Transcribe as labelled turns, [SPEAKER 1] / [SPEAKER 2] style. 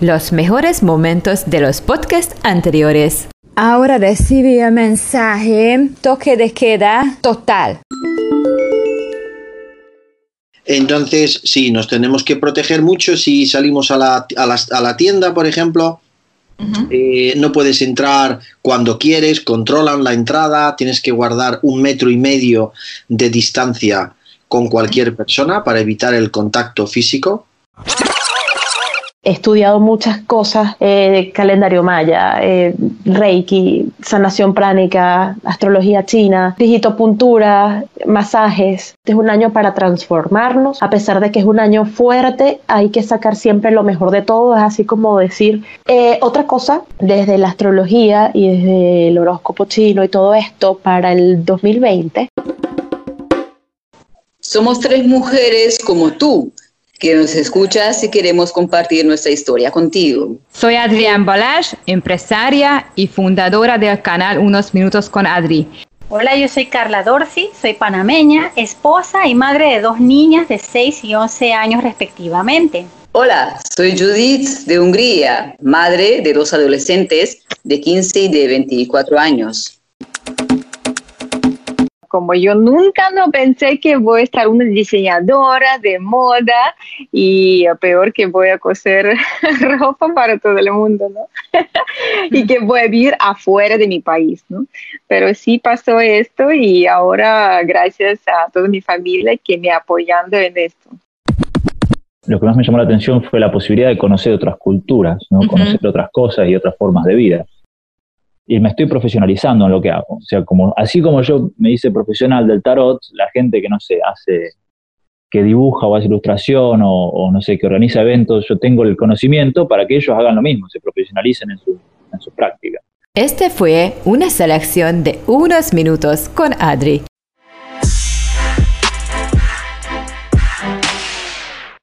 [SPEAKER 1] Los mejores momentos de los podcasts anteriores.
[SPEAKER 2] Ahora recibí un mensaje, toque de queda total.
[SPEAKER 3] Entonces, sí, nos tenemos que proteger mucho si salimos a la, a la, a la tienda, por ejemplo. Eh, no puedes entrar cuando quieres, controlan la entrada, tienes que guardar un metro y medio de distancia con cualquier persona para evitar el contacto físico.
[SPEAKER 4] He estudiado muchas cosas, eh, calendario maya, eh, reiki, sanación pránica, astrología china, digitopuntura, masajes. Este es un año para transformarnos, a pesar de que es un año fuerte, hay que sacar siempre lo mejor de todo, es así como decir. Eh, otra cosa, desde la astrología y desde el horóscopo chino y todo esto para el 2020.
[SPEAKER 5] Somos tres mujeres como tú que nos escuchas y queremos compartir nuestra historia contigo.
[SPEAKER 6] Soy Adrián Balash, empresaria y fundadora del canal Unos Minutos con Adri.
[SPEAKER 7] Hola, yo soy Carla Dorsi, soy panameña, esposa y madre de dos niñas de 6 y 11 años respectivamente.
[SPEAKER 5] Hola, soy Judith de Hungría, madre de dos adolescentes de 15 y de 24 años
[SPEAKER 8] como yo nunca no pensé que voy a estar una diseñadora de moda y peor que voy a coser ropa para todo el mundo, ¿no? y que voy a vivir afuera de mi país, ¿no? Pero sí pasó esto y ahora gracias a toda mi familia que me apoyando en esto.
[SPEAKER 9] Lo que más me llamó la atención fue la posibilidad de conocer otras culturas, ¿no? conocer otras cosas y otras formas de vida y me estoy profesionalizando en lo que hago. O sea, como, así como yo me hice profesional del tarot, la gente que no sé, hace, que dibuja o hace ilustración o, no sé, que organiza eventos, yo tengo el conocimiento para que ellos hagan lo mismo, se profesionalicen en su, en práctica.
[SPEAKER 1] Este fue una selección de unos minutos con Adri.